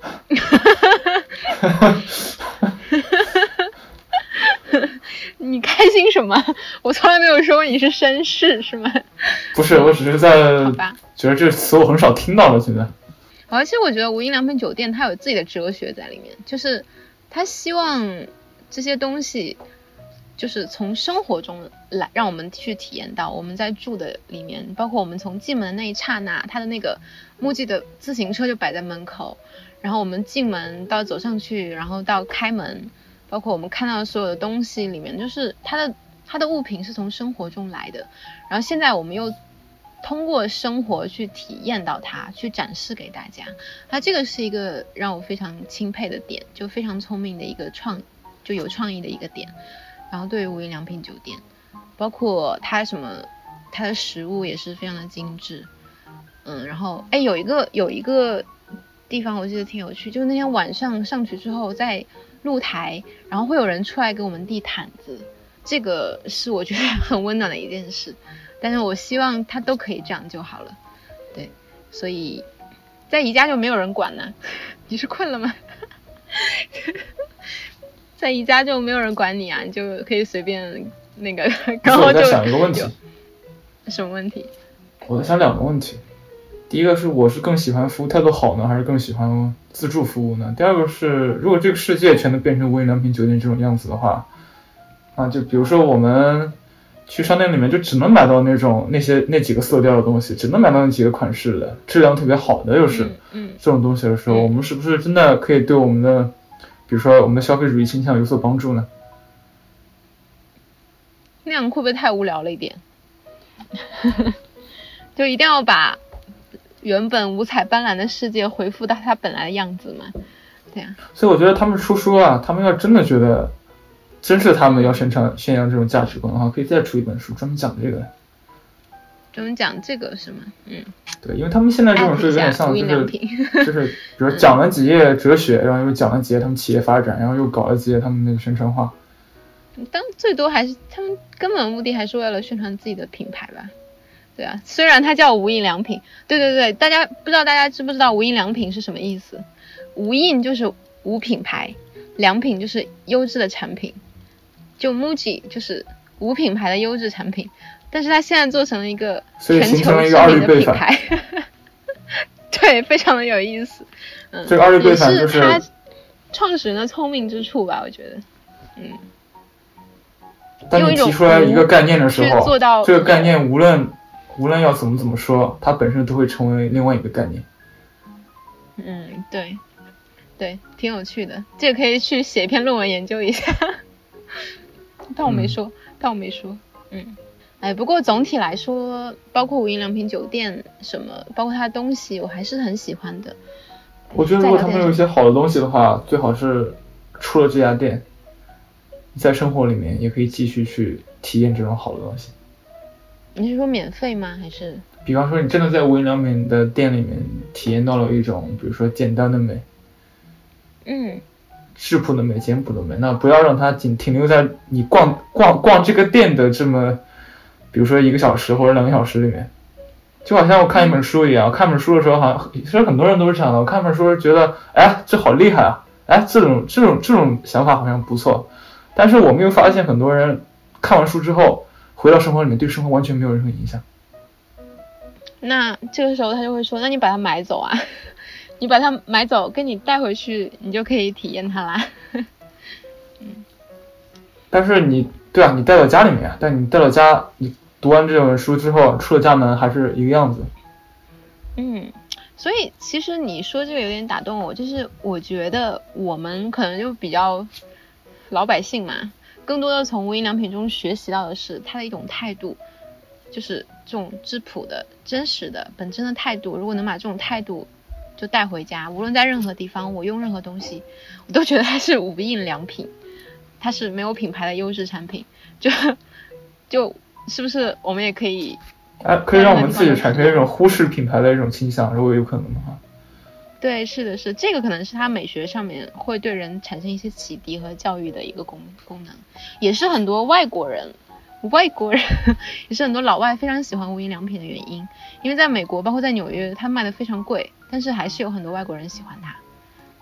Speaker 2: 哈哈哈哈哈！哈哈哈哈
Speaker 1: 哈！你开心什么？*laughs* 我从来没有说过你是绅士，是吗？*laughs*
Speaker 2: 不是，我只是在觉得这个词我很少听到了。现在，
Speaker 1: 而且我觉得无印良品酒店它有自己的哲学在里面，就是他希望这些东西，就是从生活中来让我们去体验到我们在住的里面，包括我们从进门的那一刹那，它的那个木吉的自行车就摆在门口，然后我们进门到走上去，然后到开门，包括我们看到的所有的东西里面，就是它的它的物品是从生活中来的，然后现在我们又通过生活去体验到它，去展示给大家，它这个是一个让我非常钦佩的点，就非常聪明的一个创，就有创意的一个点。然后对于无印良品酒店，包括它什么，它的食物也是非常的精致，嗯，然后哎有一个有一个地方我记得挺有趣，就是那天晚上上去之后在露台，然后会有人出来给我们递毯子，这个是我觉得 *laughs* 很温暖的一件事，但是我希望它都可以这样就好了，对，所以在宜家就没有人管呢，*laughs* 你是困了吗？*laughs* 在宜家就没有人管你啊，你就可以随便那个。然后
Speaker 2: 我在想一个问题。
Speaker 1: 什么问题？
Speaker 2: 我在想两个问题。第一个是，我是更喜欢服务态度好呢，还是更喜欢自助服务呢？第二个是，如果这个世界全都变成无印良品酒店这种样子的话，啊，就比如说我们去商店里面就只能买到那种那些那几个色调的东西，只能买到那几个款式的，质量特别好的又是，
Speaker 1: 嗯，
Speaker 2: 这种东西的时候，我们是不是真的可以对我们的？比如说，我们的消费主义倾向有所帮助呢？
Speaker 1: 那样会不会太无聊了一点？*laughs* 就一定要把原本五彩斑斓的世界恢复到它本来的样子嘛？对呀。
Speaker 2: 所以我觉得他们出书啊，他们要真的觉得，真是他们要宣传宣扬这种价值观的话，可以再出一本书专门讲这个。
Speaker 1: 专门讲这个是吗？嗯，
Speaker 2: 对，因为他们现在这种是有点像，就是就是，*laughs* 比如讲了几页哲学，然后又讲了几页他们企业发展，然后又搞了几页他们那个宣传画。
Speaker 1: 当最多还是他们根本目的还是为了宣传自己的品牌吧？对啊，虽然它叫无印良品，对对对，大家不知道大家知不知道无印良品是什么意思？无印就是无品牌，良品就是优质的产品，就 MUJI 就是无品牌的优质产品。但是它现在做成了一个全球知名的品牌，*laughs* 对，非常的有意思。嗯，
Speaker 2: 这个二倍反就是
Speaker 1: 它创始人的聪明之处吧？我觉得，嗯。
Speaker 2: 当你提出来一个概念的时候，这个概念无论无论要怎么怎么说，它本身都会成为另外一个概念。
Speaker 1: 嗯，对，对，挺有趣的，这个可以去写一篇论文研究一下。但我没说，但我没说，嗯。哎，不过总体来说，包括无印良品酒店什么，包括它的东西，我还是很喜欢的。
Speaker 2: 我觉得如果他们有一些好的东西的话，最好是出了这家店，在生活里面也可以继续去体验这种好的东西。
Speaker 1: 你是说免费吗？还是？
Speaker 2: 比方说，你真的在无印良品的店里面体验到了一种，比如说简单的美，
Speaker 1: 嗯，
Speaker 2: 质朴的美、简朴的美，那不要让它仅停留在你逛逛逛这个店的这么。比如说一个小时或者两个小时里面，就好像我看一本书一样。看本书的时候，好像其实很多人都是这样的。我看本书觉得，哎，这好厉害啊！哎，这种这种这种想法好像不错。但是我们又发现，很多人看完书之后，回到生活里面，对生活完全没有任何影响。
Speaker 1: 那这个时候他就会说：“那你把它买走啊，*laughs* 你把它买走，跟你带回去，你就可以体验它啦。*laughs* ”
Speaker 2: 嗯。但是你对啊，你带到家里面，但你带到家，你。读完这本书之后，出了家门还是一个样子。
Speaker 1: 嗯，所以其实你说这个有点打动我，就是我觉得我们可能就比较老百姓嘛，更多的从无印良品中学习到的是他的一种态度，就是这种质朴的、真实的、本真的态度。如果能把这种态度就带回家，无论在任何地方，我用任何东西，我都觉得它是无印良品，它是没有品牌的优质产品，就 *laughs* 就。是不是我们也可以？
Speaker 2: 哎，可以让我们自己产生一种忽视品牌的一种倾向，如果有可能的话。
Speaker 1: 对，是的，是这个，可能是它美学上面会对人产生一些启迪和教育的一个功功能，也是很多外国人，外国人 *laughs* 也是很多老外非常喜欢无印良品的原因，因为在美国，包括在纽约，它卖的非常贵，但是还是有很多外国人喜欢它。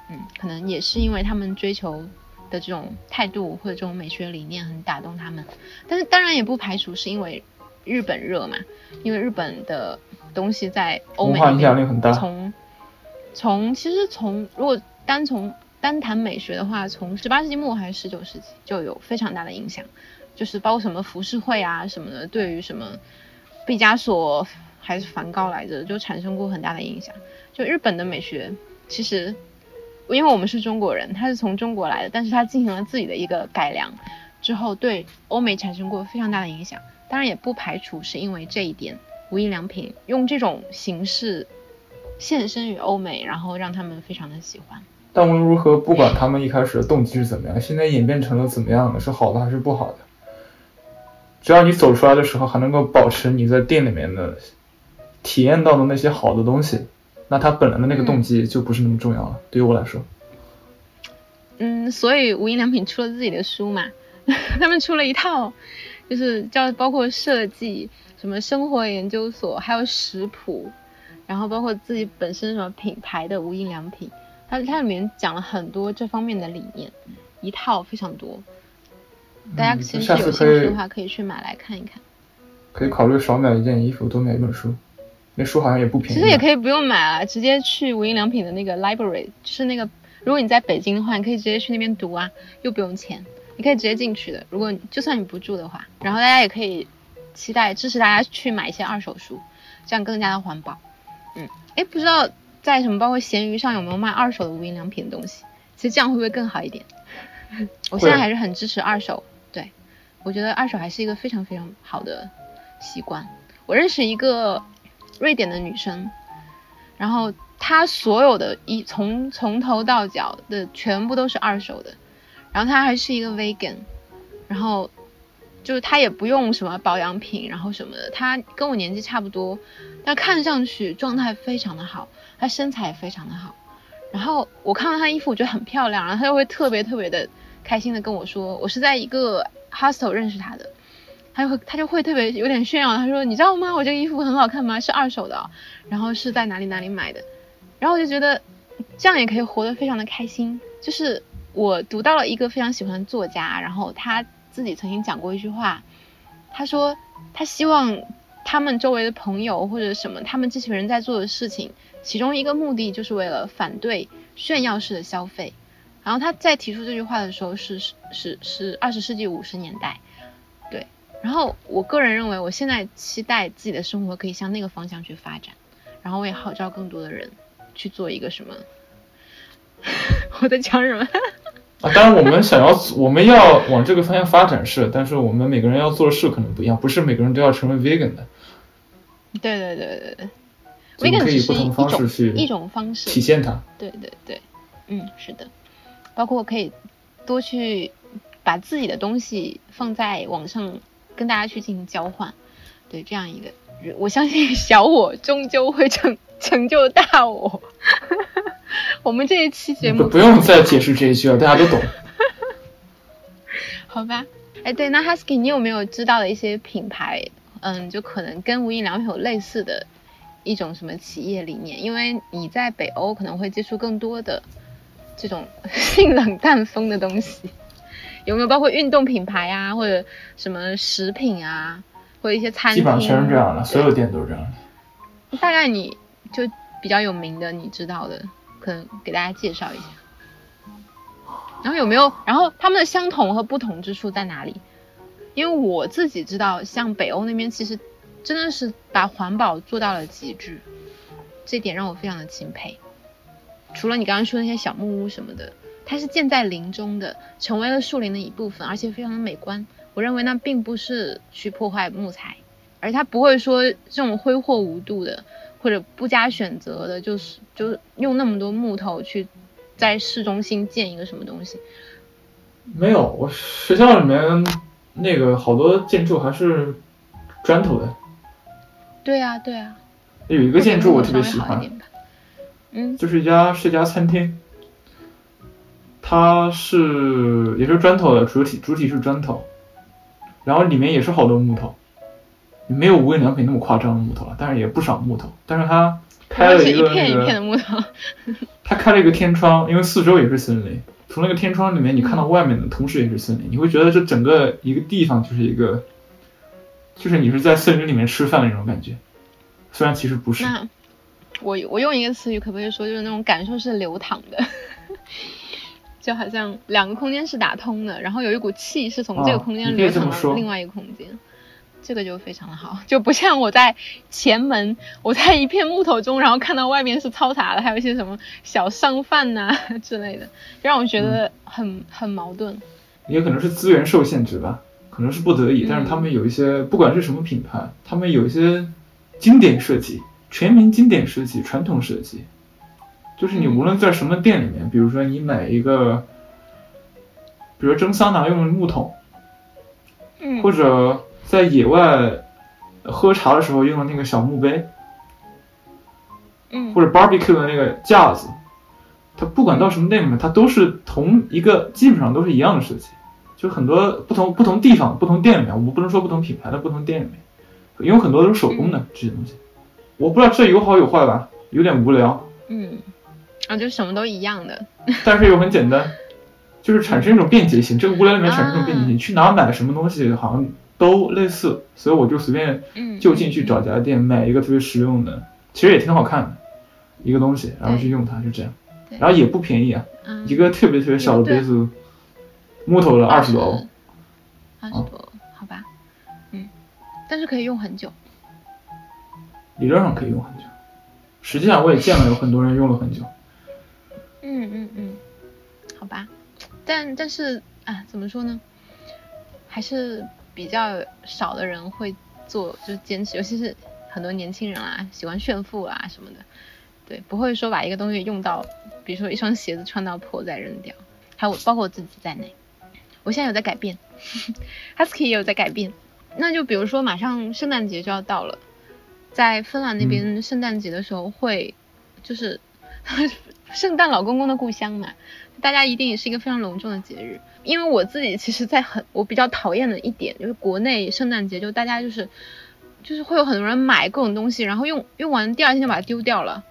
Speaker 1: 嗯，可能也是因为他们追求。的这种态度或者这种美学理念很打动他们，但是当然也不排除是因为日本热嘛，因为日本的东西在欧美从从其实从如果单从单谈美学的话，从十八世纪末还是十九世纪就有非常大的影响，就是包括什么浮世绘啊什么的，对于什么毕加索还是梵高来着，就产生过很大的影响。就日本的美学，其实因为我们是中国人，他是从中国来的，但是他进行了自己的一个改良之后，对欧美产生过非常大的影响。当然也不排除是因为这一点，无印良品用这种形式现身于欧美，然后让他们非常的喜欢。
Speaker 2: 但无论如何，不管他们一开始的动机是怎么样，现在演变成了怎么样的，是好的还是不好的，只要你走出来的时候还能够保持你在店里面的体验到的那些好的东西，那他本来的那个动机就不是那么重要了。对于我来说，
Speaker 1: 嗯，所以无印良品出了自己的书嘛，*laughs* 他们出了一套。就是叫包括设计，什么生活研究所，还有食谱，然后包括自己本身什么品牌的无印良品，它它里面讲了很多这方面的理念，一套非常多。大家其实有兴趣的话，可以去买来看一看。
Speaker 2: 可以考虑少买一件衣服，多买一本书。那书好像也不便宜。
Speaker 1: 其实也可以不用买啊，直接去无印良品的那个 library，就是那个，如果你在北京的话，你可以直接去那边读啊，又不用钱。你可以直接进去的，如果就算你不住的话，然后大家也可以期待支持大家去买一些二手书，这样更加的环保。嗯，哎，不知道在什么包括闲鱼上有没有卖二手的无印良品的东西？其实这样会不会更好一点？我现在还是很支持二手，对我觉得二手还是一个非常非常好的习惯。我认识一个瑞典的女生，然后她所有的一从从头到脚的全部都是二手的。然后她还是一个 vegan，然后就是他也不用什么保养品，然后什么的。他跟我年纪差不多，但看上去状态非常的好，他身材也非常的好。然后我看到他衣服，我觉得很漂亮，然后他就会特别特别的开心的跟我说，我是在一个 hostel 认识他的，他就会他就会特别有点炫耀，他说你知道吗？我这个衣服很好看吗？是二手的，然后是在哪里哪里买的。然后我就觉得这样也可以活得非常的开心，就是。我读到了一个非常喜欢的作家，然后他自己曾经讲过一句话，他说他希望他们周围的朋友或者什么，他们这群人在做的事情，其中一个目的就是为了反对炫耀式的消费。然后他在提出这句话的时候是是是二十世纪五十年代，对。然后我个人认为，我现在期待自己的生活可以向那个方向去发展，然后我也号召更多的人去做一个什么。*laughs* 我在讲什么？
Speaker 2: 啊，当然，我们想要，我们要往这个方向发展是，但是我们每个人要做的事可能不一样，不是每个人都要成为 vegan 的。
Speaker 1: 对对对对对
Speaker 2: ，vegan 可以不同方式去
Speaker 1: 一种方式
Speaker 2: 体现它。
Speaker 1: 对对对，嗯，是的，包括可以多去把自己的东西放在网上跟大家去进行交换，对这样一个，我相信小我终究会成成就大我。*laughs* 我们这一期节目
Speaker 2: 不用再解释这一句了，大家都懂。*laughs*
Speaker 1: 好吧，哎，对，那 Husky，你有没有知道的一些品牌？嗯，就可能跟无印良品有类似的一种什么企业理念？因为你在北欧可能会接触更多的这种性冷淡风的东西，*laughs* 有没有包括运动品牌啊，或者什么食品啊，或者一些餐厅？
Speaker 2: 基本上全是这样的，所有店都是这样的。
Speaker 1: 大概你就比较有名的，你知道的。可能给大家介绍一下，然后有没有？然后他们的相同和不同之处在哪里？因为我自己知道，像北欧那边其实真的是把环保做到了极致，这点让我非常的钦佩。除了你刚刚说那些小木屋什么的，它是建在林中的，成为了树林的一部分，而且非常的美观。我认为那并不是去破坏木材，而它不会说这种挥霍无度的。或者不加选择的，就是就是用那么多木头去在市中心建一个什么东西？
Speaker 2: 没有，我学校里面那个好多建筑还是砖头的。
Speaker 1: 对呀，对呀。
Speaker 2: 有一个建筑我特别喜欢，
Speaker 1: 嗯，
Speaker 2: 就是一家是一家餐厅，它是也是砖头的主体，主体是砖头，然后里面也是好多木头。没有无印良品那么夸张的木头了，但是也不少木头。但是它开了一个那
Speaker 1: 个，*laughs*
Speaker 2: 它开了一个天窗，因为四周也是森林。从那个天窗里面，你看到外面的同时也是森林，你会觉得这整个一个地方就是一个，就是你是在森林里面吃饭的那种感觉。虽然其实不是。
Speaker 1: 那我我用一个词语可不可以说，就是那种感受是流淌的，*laughs* 就好像两个空间是打通的，然后有一股气是从这个空间流淌到另外一个空间，这个就非常的好，就不像我在前门，我在一片木头中，然后看到外面是嘈杂的，还有一些什么小商贩呐 *laughs* 之类的，让我觉得很很矛盾。
Speaker 2: 也可能是资源受限制吧，可能是不得已，但是他们有一些不管是什么品牌，他们有一些经典设计，全民经典设计，传统设计。就是你无论在什么店里面，比如说你买一个，比如蒸桑拿用的木桶，
Speaker 1: 嗯，
Speaker 2: 或者在野外喝茶的时候用的那个小墓碑，
Speaker 1: 嗯，
Speaker 2: 或者 barbecue 的那个架子，它不管到什么店里面，它都是同一个，基本上都是一样的设计。就很多不同不同地方、不同店里面，我们不能说不同品牌的不同店里面，因为很多都是手工的这些东西。我不知道这有好有坏吧，有点无聊。
Speaker 1: 嗯。啊，就什么都一样的，
Speaker 2: 但是又很简单，就是产生一种便捷性。这个无聊里面产生一种便捷性，去哪买什么东西好像都类似，所以我就随便就近去找家店买一个特别实用的，其实也挺好看的一个东西，然后去用它，就这样。然后也不便宜啊，一个特别特别小的杯子，木头的二十多，
Speaker 1: 二十多，好吧，嗯，但是可以用很久，
Speaker 2: 理论上可以用很久，实际上我也见了有很多人用了很久。
Speaker 1: 嗯嗯嗯，好吧，但但是啊，怎么说呢，还是比较少的人会做，就是坚持，尤其是很多年轻人啊，喜欢炫富啊什么的，对，不会说把一个东西用到，比如说一双鞋子穿到破再扔掉，还有包括我自己在内，我现在有在改变，*laughs* Husky 也有在改变，那就比如说马上圣诞节就要到了，在芬兰那边圣诞节的时候会，就是。*laughs* 圣诞老公公的故乡嘛，大家一定也是一个非常隆重的节日。因为我自己其实，在很我比较讨厌的一点，就是国内圣诞节就大家就是，就是会有很多人买各种东西，然后用用完第二天就把它丢掉了，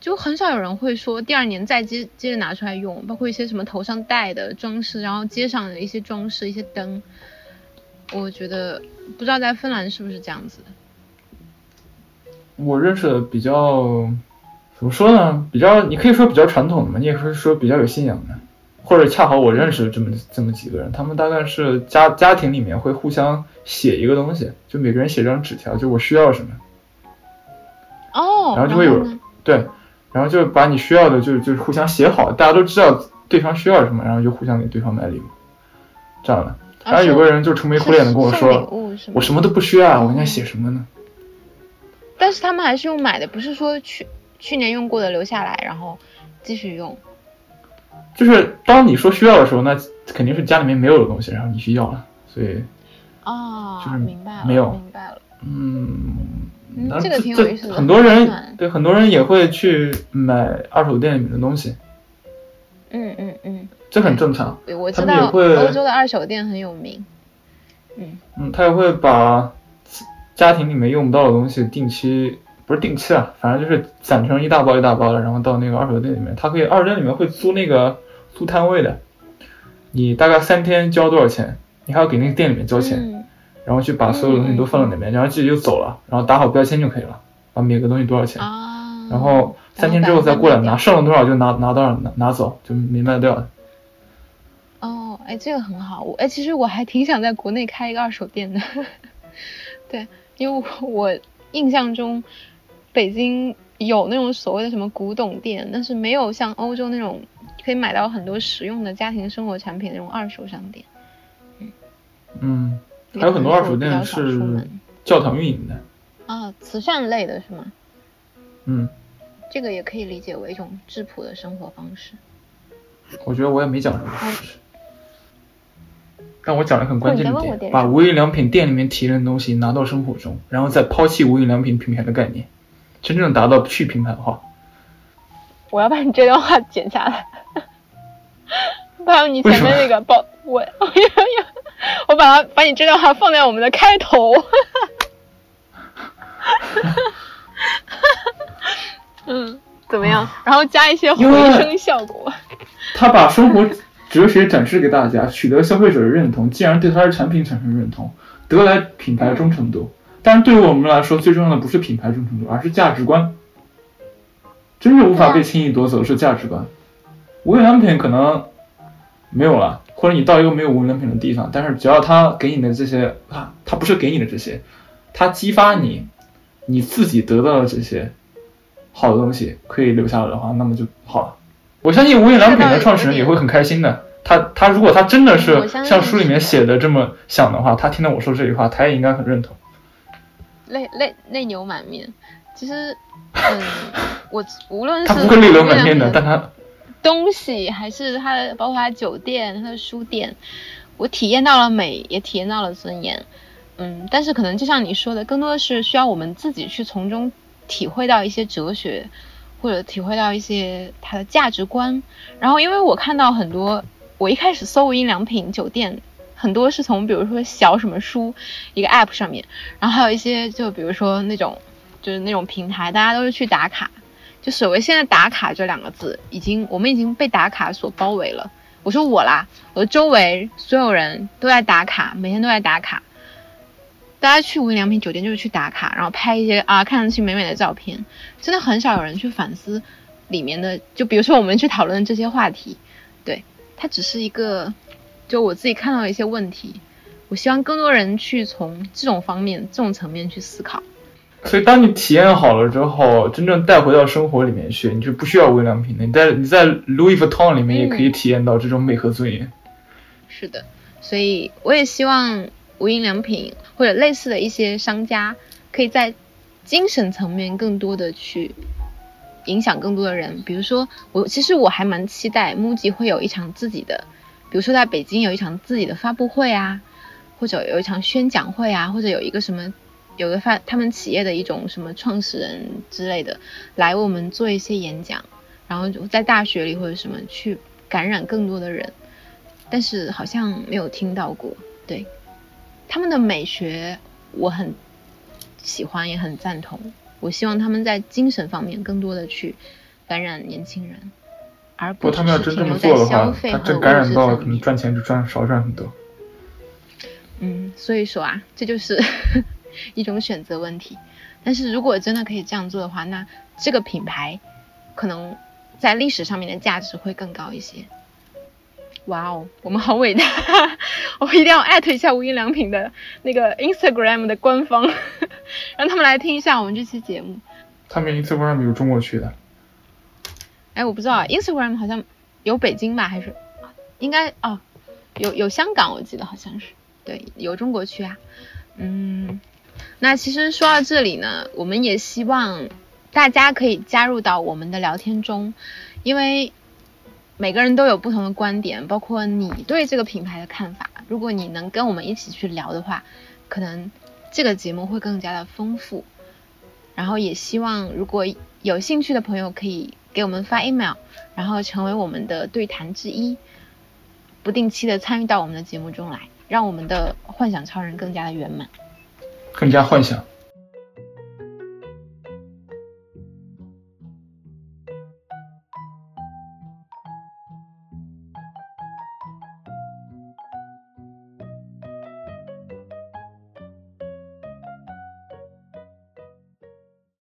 Speaker 1: 就很少有人会说第二年再接接着拿出来用。包括一些什么头上戴的装饰，然后街上的一些装饰、一些灯，我觉得不知道在芬兰是不是这样子。
Speaker 2: 我认识的比较。怎么说呢？比较，你可以说比较传统的嘛，你也可以说比较有信仰的，或者恰好我认识这么这么几个人，他们大概是家家庭里面会互相写一个东西，就每个人写张纸条，就我需要什么，
Speaker 1: 哦，
Speaker 2: 然后就会有对，然后就把你需要的就就是互相写好，大家都知道对方需要什么，然后就互相给对方买礼物，这样的。然后有个人就愁眉苦脸的跟我说，我什么都不需要，我应该写什么呢？
Speaker 1: 但是他们还是用买的，不是说去。去年用过的留下来，然后继续用。
Speaker 2: 就是当你说需要的时候，那肯定是家里面没有的东西，然后你需要了，所以
Speaker 1: 啊，
Speaker 2: 就是
Speaker 1: 明白了，
Speaker 2: 没有
Speaker 1: 明白了。
Speaker 2: 嗯，
Speaker 1: 这个挺有意思的。
Speaker 2: 很多人对很多人也会去买二手店里面的东西。
Speaker 1: 嗯嗯嗯，
Speaker 2: 这很正常。
Speaker 1: 我知道欧洲的二手店很有名。嗯
Speaker 2: 嗯，他也会把家庭里面用不到的东西定期。不是定期啊，反正就是攒成一大包一大包的，然后到那个二手店里面，他可以二手店里面会租那个租摊位的，你大概三天交多少钱，你还要给那个店里面交钱，然后去把所有的东西都放到那边，然后自己就走了，然后打好标签就可以了，把每个东西多少钱，然后三天之后再过来拿，剩了多少就拿拿多少拿拿走，就没卖掉的。
Speaker 1: 哦，哎，这个很好，我哎，其实我还挺想在国内开一个二手店的，*laughs* 对，因为我印象中。北京有那种所谓的什么古董店，但是没有像欧洲那种可以买到很多实用的家庭生活产品那种二手商店。
Speaker 2: 嗯，嗯，还有很多二手店是教堂运营的。
Speaker 1: 啊，慈善类的是吗？
Speaker 2: 嗯，
Speaker 1: 这个也可以理解为一种质朴的生活方式。
Speaker 2: 我觉得我也没讲什么，但我讲了很关键的点，把无印良品店里面提炼的东西拿到生活中，然后再抛弃无印良品品牌的概念。真正达到去品牌化，
Speaker 1: 我要把你这段话剪下来，*laughs* 还有你前面那个报我，我 *laughs* 我把它把你这段话放在我们的开头，*laughs* 嗯，怎么样？然后加一些回声效果。
Speaker 2: 他把生活哲学展示给大家，取得消费者的认同，进而对他的产品产生认同，得来品牌忠诚度。但是对于我们来说，最重要的不是品牌忠诚度，而是价值观。真正无法被轻易夺走的是价值观。无印良品可能没有了，或者你到一个没有无印良品的地方，但是只要他给你的这些，啊他不是给你的这些，他激发你，你自己得到的这些好的东西可以留下来的话，那么就好了。我相信无印良品的创始人也会很开心的。他他如果他真的是像书里面写的这么想的话，他听到我说这句话，他也应该很认同。
Speaker 1: 泪泪泪流满面。其实，嗯，我无论是 *laughs*
Speaker 2: 他不会泪流满面的，但他
Speaker 1: 东西还是他的，包括他酒店、他的书店，我体验到了美，也体验到了尊严。嗯，但是可能就像你说的，更多的是需要我们自己去从中体会到一些哲学，或者体会到一些他的价值观。然后，因为我看到很多。我一开始搜无印良品酒店，很多是从比如说小什么书一个 app 上面，然后还有一些就比如说那种就是那种平台，大家都是去打卡。就所谓现在打卡这两个字，已经我们已经被打卡所包围了。我说我啦，我的周围所有人都在打卡，每天都在打卡。大家去无印良品酒店就是去打卡，然后拍一些啊看上去美美的照片，真的很少有人去反思里面的。就比如说我们去讨论这些话题，对。它只是一个，就我自己看到一些问题，我希望更多人去从这种方面、这种层面去思考。
Speaker 2: 所以，当你体验好了之后，真正带回到生活里面去，你就不需要无印良品的。你在你在 Louis Vuitton 里面也可以体验到这种美和尊严。
Speaker 1: 是的，所以我也希望无印良品或者类似的一些商家，可以在精神层面更多的去。影响更多的人，比如说我，其实我还蛮期待 MUJI 会有一场自己的，比如说在北京有一场自己的发布会啊，或者有一场宣讲会啊，或者有一个什么，有个发他们企业的一种什么创始人之类的来我们做一些演讲，然后在大学里或者什么去感染更多的人，但是好像没有听到过。对，他们的美学我很喜欢，也很赞同。我希望他们在精神方面更多的去感染年轻人，而不
Speaker 2: 他们要真这么做的话，他真感染到了，可能赚钱就赚少赚很多。
Speaker 1: 嗯，所以说啊，这就是 *laughs* 一种选择问题。但是如果真的可以这样做的话，那这个品牌可能在历史上面的价值会更高一些。哇哦，我们好伟大！*laughs* 我一定要艾特一下无印良品的那个 Instagram 的官方，*laughs* 让他们来听一下我们这期节目。
Speaker 2: 他们 Instagram 有中国区的？
Speaker 1: 哎，我不知道啊，Instagram 好像有北京吧？还是应该哦，有有香港，我记得好像是。对，有中国区啊。嗯，那其实说到这里呢，我们也希望大家可以加入到我们的聊天中，因为。每个人都有不同的观点，包括你对这个品牌的看法。如果你能跟我们一起去聊的话，可能这个节目会更加的丰富。然后也希望如果有兴趣的朋友可以给我们发 email，然后成为我们的对谈之一，不定期的参与到我们的节目中来，让我们的幻想超人更加的圆满，
Speaker 2: 更加幻想。